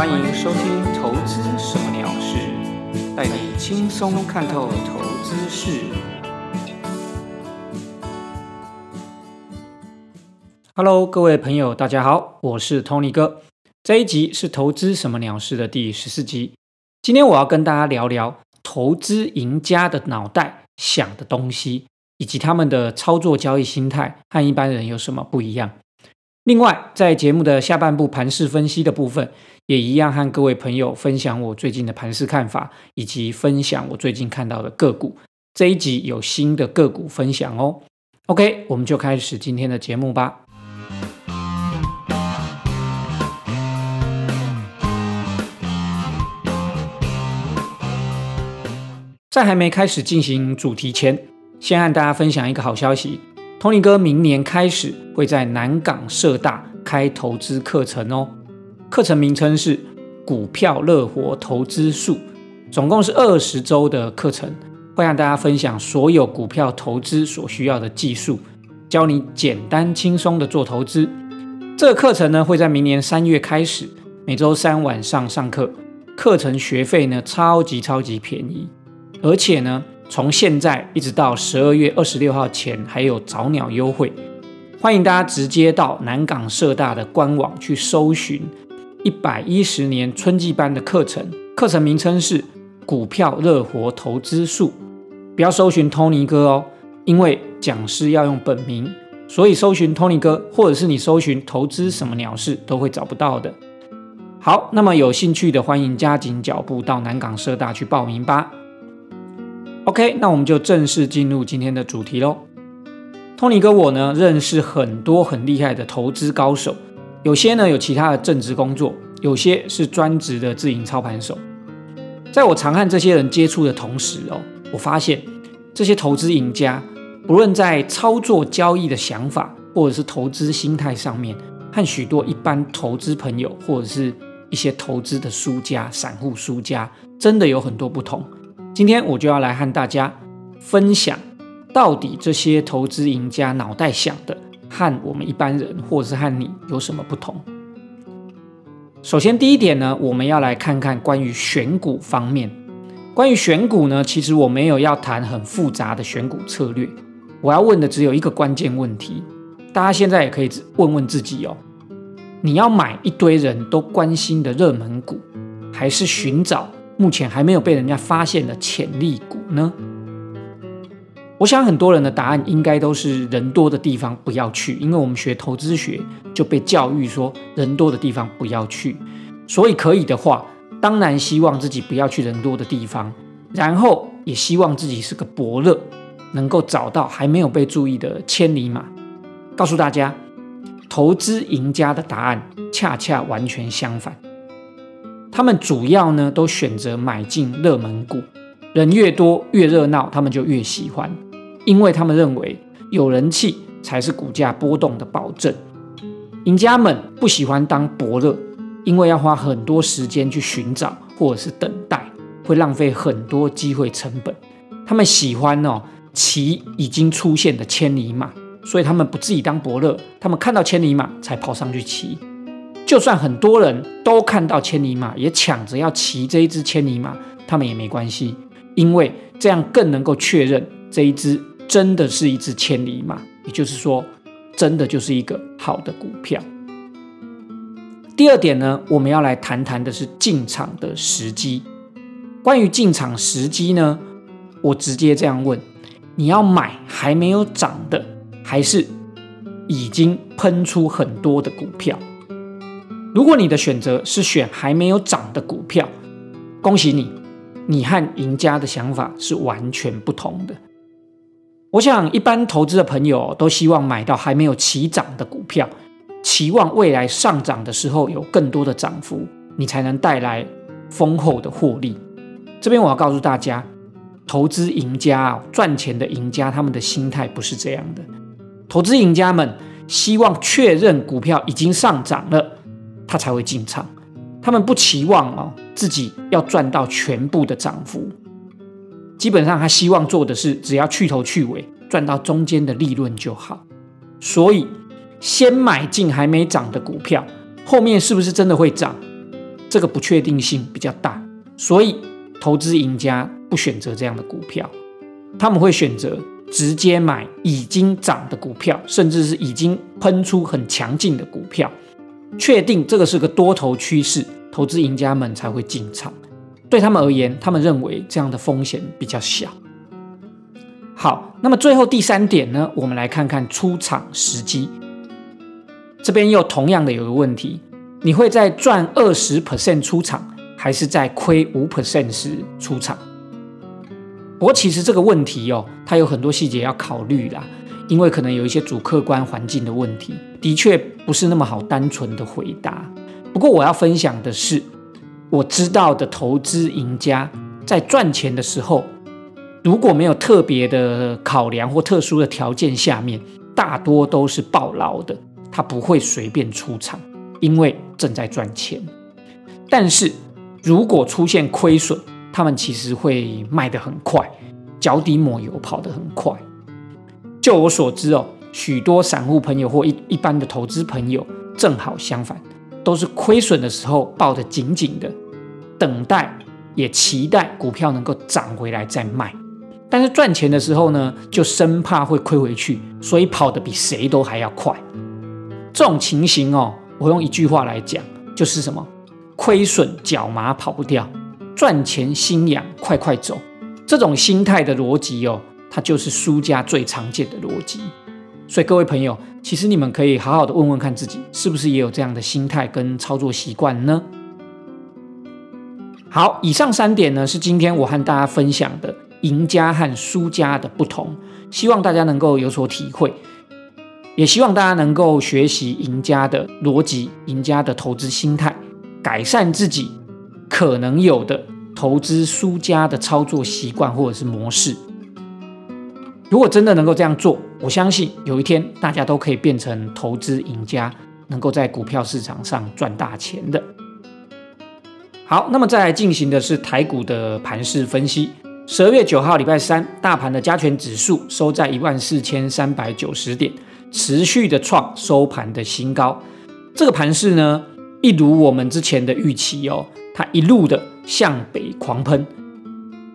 欢迎收听《投资什么鸟事》，带你轻松看透投资事。Hello，各位朋友，大家好，我是 Tony 哥。这一集是《投资什么鸟事》的第十四集。今天我要跟大家聊聊投资赢家的脑袋想的东西，以及他们的操作交易心态和一般人有什么不一样。另外，在节目的下半部盘势分析的部分，也一样和各位朋友分享我最近的盘势看法，以及分享我最近看到的个股。这一集有新的个股分享哦。OK，我们就开始今天的节目吧。在还没开始进行主题前，先和大家分享一个好消息。Tony 哥明年开始会在南港社大开投资课程哦，课程名称是《股票乐活投资术》，总共是二十周的课程，会让大家分享所有股票投资所需要的技术，教你简单轻松的做投资。这个课程呢会在明年三月开始，每周三晚上上课，课程学费呢超级超级便宜，而且呢。从现在一直到十二月二十六号前，还有早鸟优惠，欢迎大家直接到南港社大的官网去搜寻一百一十年春季班的课程，课程名称是《股票热活投资术》，不要搜寻 Tony 哥哦，因为讲师要用本名，所以搜寻 Tony 哥，或者是你搜寻投资什么鸟事，都会找不到的。好，那么有兴趣的，欢迎加紧脚步到南港社大去报名吧。OK，那我们就正式进入今天的主题喽。Tony 哥，我呢认识很多很厉害的投资高手，有些呢有其他的正职工作，有些是专职的自营操盘手。在我常和这些人接触的同时哦，我发现这些投资赢家，不论在操作交易的想法，或者是投资心态上面，和许多一般投资朋友，或者是一些投资的输家、散户输家，真的有很多不同。今天我就要来和大家分享，到底这些投资赢家脑袋想的和我们一般人，或者是和你有什么不同？首先，第一点呢，我们要来看看关于选股方面。关于选股呢，其实我没有要谈很复杂的选股策略，我要问的只有一个关键问题。大家现在也可以问问自己哦：你要买一堆人都关心的热门股，还是寻找？目前还没有被人家发现的潜力股呢？我想很多人的答案应该都是人多的地方不要去，因为我们学投资学就被教育说人多的地方不要去。所以可以的话，当然希望自己不要去人多的地方，然后也希望自己是个伯乐，能够找到还没有被注意的千里马。告诉大家，投资赢家的答案恰恰完全相反。他们主要呢都选择买进热门股，人越多越热闹，他们就越喜欢，因为他们认为有人气才是股价波动的保证。赢家们不喜欢当伯乐，因为要花很多时间去寻找或者是等待，会浪费很多机会成本。他们喜欢哦骑已经出现的千里马，所以他们不自己当伯乐，他们看到千里马才跑上去骑。就算很多人都看到千里马，也抢着要骑这一只千里马，他们也没关系，因为这样更能够确认这一只真的是一只千里马，也就是说，真的就是一个好的股票。第二点呢，我们要来谈谈的是进场的时机。关于进场时机呢，我直接这样问：你要买还没有涨的，还是已经喷出很多的股票？如果你的选择是选还没有涨的股票，恭喜你，你和赢家的想法是完全不同的。我想，一般投资的朋友都希望买到还没有起涨的股票，期望未来上涨的时候有更多的涨幅，你才能带来丰厚的获利。这边我要告诉大家，投资赢家赚钱的赢家，他们的心态不是这样的。投资赢家们希望确认股票已经上涨了。他才会进场，他们不期望哦自己要赚到全部的涨幅，基本上他希望做的是只要去头去尾，赚到中间的利润就好。所以先买进还没涨的股票，后面是不是真的会涨？这个不确定性比较大，所以投资赢家不选择这样的股票，他们会选择直接买已经涨的股票，甚至是已经喷出很强劲的股票，确定这个是个多头趋势，投资赢家们才会进场。对他们而言，他们认为这样的风险比较小。好，那么最后第三点呢，我们来看看出场时机。这边又同样的有个问题，你会在赚二十 percent 出场，还是在亏五 percent 时出场？不过其实这个问题哦，它有很多细节要考虑啦，因为可能有一些主客观环境的问题，的确不是那么好单纯的回答。不过我要分享的是，我知道的投资赢家在赚钱的时候，如果没有特别的考量或特殊的条件下面，大多都是暴牢的。他不会随便出场，因为正在赚钱。但是如果出现亏损，他们其实会卖得很快，脚底抹油跑得很快。就我所知哦，许多散户朋友或一一般的投资朋友，正好相反，都是亏损的时候抱得紧紧的，等待也期待股票能够涨回来再卖。但是赚钱的时候呢，就生怕会亏回去，所以跑得比谁都还要快。这种情形哦，我用一句话来讲，就是什么？亏损脚麻跑不掉，赚钱心痒快快走。这种心态的逻辑哦，它就是输家最常见的逻辑。所以各位朋友，其实你们可以好好的问问看自己，是不是也有这样的心态跟操作习惯呢？好，以上三点呢，是今天我和大家分享的赢家和输家的不同，希望大家能够有所体会。也希望大家能够学习赢家的逻辑、赢家的投资心态，改善自己可能有的投资输家的操作习惯或者是模式。如果真的能够这样做，我相信有一天大家都可以变成投资赢家，能够在股票市场上赚大钱的。好，那么再来进行的是台股的盘势分析。十二月九号礼拜三，大盘的加权指数收在一万四千三百九十点。持续的创收盘的新高，这个盘势呢，一如我们之前的预期哦，它一路的向北狂喷，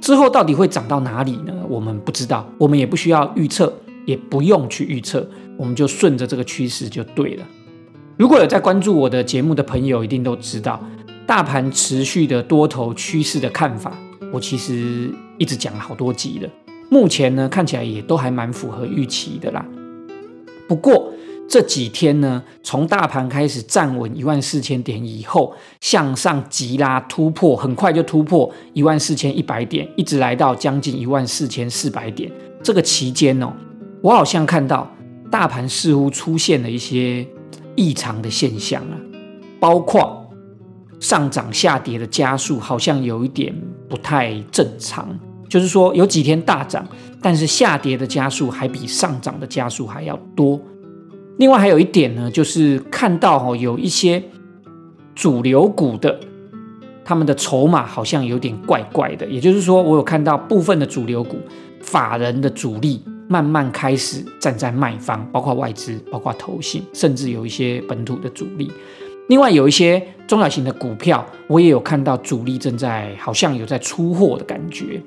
之后到底会涨到哪里呢？我们不知道，我们也不需要预测，也不用去预测，我们就顺着这个趋势就对了。如果有在关注我的节目的朋友，一定都知道，大盘持续的多头趋势的看法，我其实一直讲了好多集了，目前呢，看起来也都还蛮符合预期的啦。不过这几天呢，从大盘开始站稳一万四千点以后，向上急拉突破，很快就突破一万四千一百点，一直来到将近一万四千四百点。这个期间哦，我好像看到大盘似乎出现了一些异常的现象啊，包括上涨下跌的加速好像有一点不太正常，就是说有几天大涨。但是下跌的加速还比上涨的加速还要多。另外还有一点呢，就是看到哈有一些主流股的他们的筹码好像有点怪怪的。也就是说，我有看到部分的主流股法人的主力慢慢开始站在卖方，包括外资、包括投信，甚至有一些本土的主力。另外有一些中小型的股票，我也有看到主力正在好像有在出货的感觉。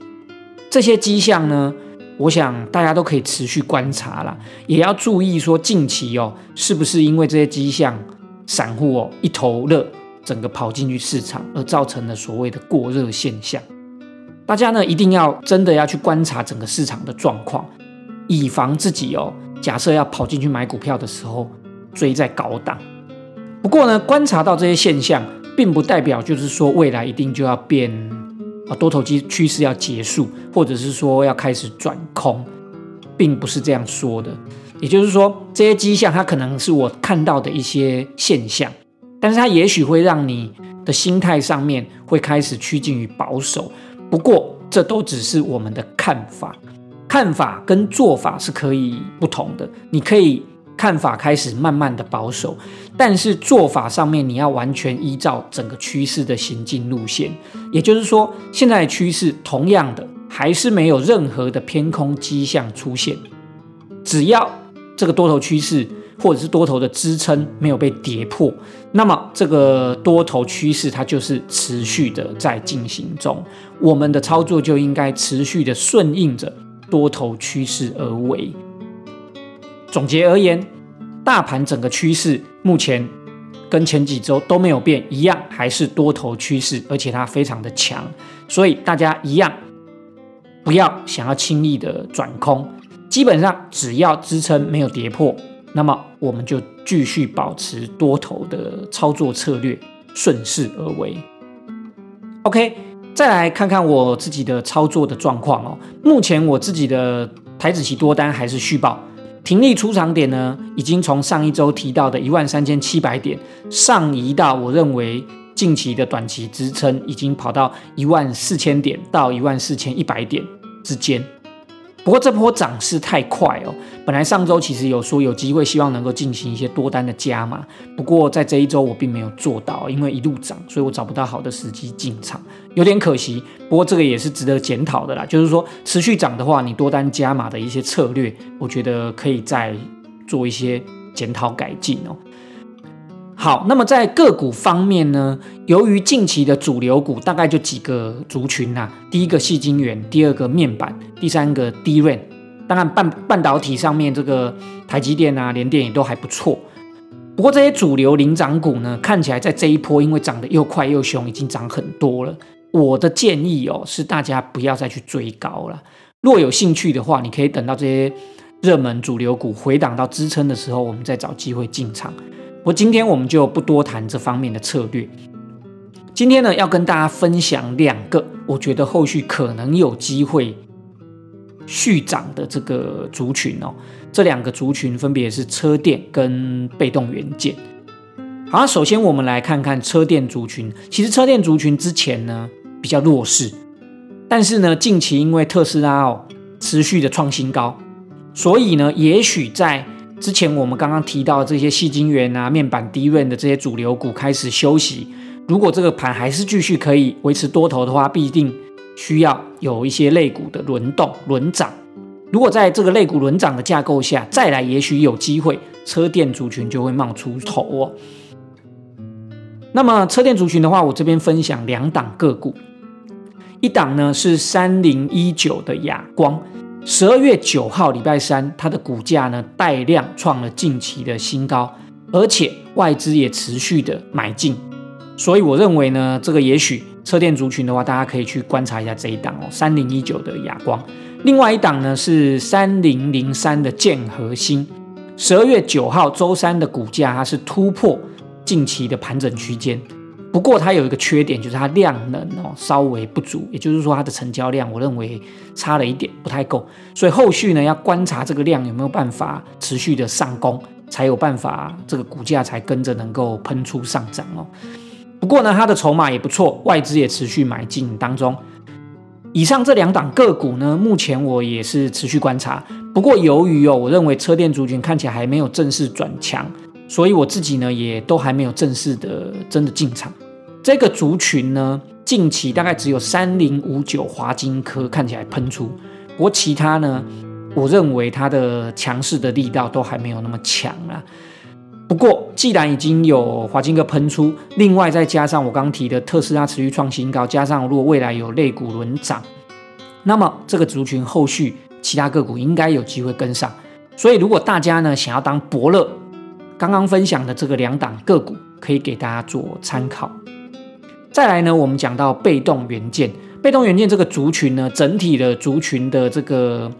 这些迹象呢？我想大家都可以持续观察啦，也要注意说近期哦，是不是因为这些迹象，散户哦一头热，整个跑进去市场，而造成了所谓的过热现象。大家呢一定要真的要去观察整个市场的状况，以防自己哦，假设要跑进去买股票的时候追在高档。不过呢，观察到这些现象，并不代表就是说未来一定就要变。啊，多头机趋势要结束，或者是说要开始转空，并不是这样说的。也就是说，这些迹象它可能是我看到的一些现象，但是它也许会让你的心态上面会开始趋近于保守。不过，这都只是我们的看法，看法跟做法是可以不同的。你可以。看法开始慢慢的保守，但是做法上面你要完全依照整个趋势的行进路线。也就是说，现在趋势同样的还是没有任何的偏空迹象出现。只要这个多头趋势或者是多头的支撑没有被跌破，那么这个多头趋势它就是持续的在进行中，我们的操作就应该持续的顺应着多头趋势而为。总结而言，大盘整个趋势目前跟前几周都没有变，一样还是多头趋势，而且它非常的强，所以大家一样不要想要轻易的转空，基本上只要支撑没有跌破，那么我们就继续保持多头的操作策略，顺势而为。OK，再来看看我自己的操作的状况哦，目前我自己的台子期多单还是续报。停利出场点呢，已经从上一周提到的一万三千七百点上移到我认为近期的短期支撑，已经跑到一万四千点到一万四千一百点之间。不过这波涨势太快哦，本来上周其实有说有机会，希望能够进行一些多单的加码。不过在这一周我并没有做到，因为一路涨，所以我找不到好的时机进场，有点可惜。不过这个也是值得检讨的啦，就是说持续涨的话，你多单加码的一些策略，我觉得可以再做一些检讨改进哦。好，那么在个股方面呢？由于近期的主流股大概就几个族群呐，第一个细晶圆，第二个面板，第三个低润。当然半半导体上面这个台积电啊、联电也都还不错。不过这些主流领涨股呢，看起来在这一波因为涨得又快又凶，已经涨很多了。我的建议哦，是大家不要再去追高了。若有兴趣的话，你可以等到这些热门主流股回档到支撑的时候，我们再找机会进场。我今天我们就不多谈这方面的策略。今天呢，要跟大家分享两个我觉得后续可能有机会续涨的这个族群哦。这两个族群分别是车电跟被动元件。好，首先我们来看看车电族群。其实车电族群之前呢比较弱势，但是呢近期因为特斯拉哦持续的创新高，所以呢也许在之前我们刚刚提到这些细晶圆啊、面板低润的这些主流股开始休息，如果这个盘还是继续可以维持多头的话，必定需要有一些类股的轮动轮涨。如果在这个类股轮涨的架构下再来，也许有机会车电族群就会冒出头哦。那么车电族群的话，我这边分享两档个股，一档呢是三零一九的亚光。十二月九号，礼拜三，它的股价呢带量创了近期的新高，而且外资也持续的买进，所以我认为呢，这个也许车电族群的话，大家可以去观察一下这一档哦，三零一九的亚光。另外一档呢是三零零三的建和新，十二月九号周三的股价它是突破近期的盘整区间。不过它有一个缺点，就是它量能哦稍微不足，也就是说它的成交量，我认为差了一点，不太够。所以后续呢要观察这个量有没有办法持续的上攻，才有办法这个股价才跟着能够喷出上涨哦。不过呢，它的筹码也不错，外资也持续买进当中。以上这两档个股呢，目前我也是持续观察。不过由于哦，我认为车电族群看起来还没有正式转强。所以我自己呢，也都还没有正式的真的进场。这个族群呢，近期大概只有三零五九华金科看起来喷出，不过其他呢，我认为它的强势的力道都还没有那么强啊。不过既然已经有华金科喷出，另外再加上我刚提的特斯拉持续创新高，加上如果未来有类股轮涨，那么这个族群后续其他个股应该有机会跟上。所以如果大家呢想要当伯乐，刚刚分享的这个两档个股可以给大家做参考。再来呢，我们讲到被动元件，被动元件这个族群呢，整体的族群的这个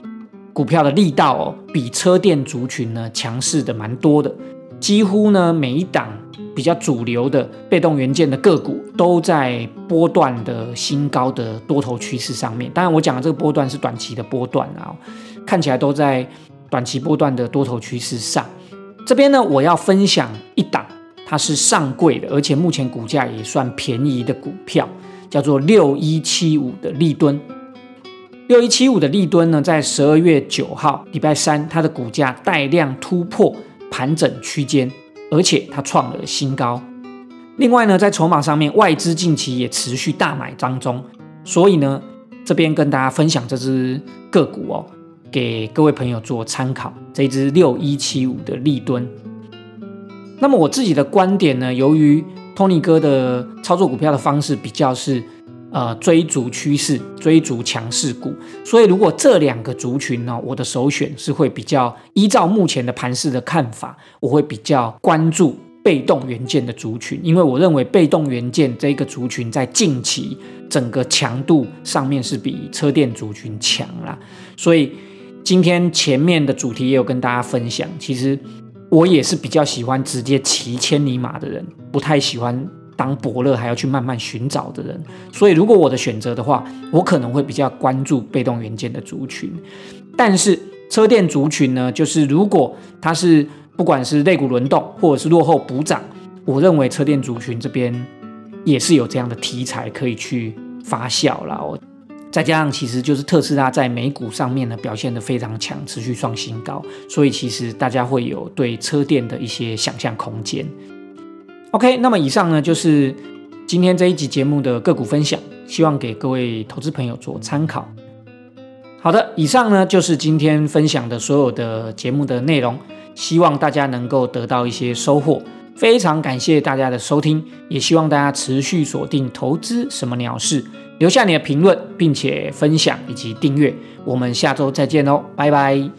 股票的力道哦，比车电族群呢强势的蛮多的。几乎呢每一档比较主流的被动元件的个股都在波段的新高的多头趋势上面。当然，我讲的这个波段是短期的波段啊，看起来都在短期波段的多头趋势上。这边呢，我要分享一档，它是上柜的，而且目前股价也算便宜的股票，叫做六一七五的立敦。六一七五的立敦呢，在十二月九号礼拜三，它的股价带量突破盘整区间，而且它创了新高。另外呢，在筹码上面，外资近期也持续大买当中，所以呢，这边跟大家分享这只个股哦。给各位朋友做参考，这一支六一七五的立敦，那么我自己的观点呢，由于 Tony 哥的操作股票的方式比较是。呃，追逐趋势，追逐强势股，所以如果这两个族群呢，我的首选是会比较依照目前的盘势的看法，我会比较关注被动元件的族群，因为我认为被动元件这个族群在近期整个强度上面是比车电族群强啦。所以今天前面的主题也有跟大家分享，其实我也是比较喜欢直接骑千里马的人，不太喜欢。当伯乐还要去慢慢寻找的人，所以如果我的选择的话，我可能会比较关注被动元件的族群。但是车电族群呢，就是如果它是不管是肋骨轮动或者是落后补涨，我认为车电族群这边也是有这样的题材可以去发酵了。再加上其实就是特斯拉在美股上面呢表现得非常强，持续创新高，所以其实大家会有对车电的一些想象空间。OK，那么以上呢就是今天这一集节目的个股分享，希望给各位投资朋友做参考。好的，以上呢就是今天分享的所有的节目的内容，希望大家能够得到一些收获。非常感谢大家的收听，也希望大家持续锁定投资什么鸟事，留下你的评论，并且分享以及订阅。我们下周再见喽，拜拜。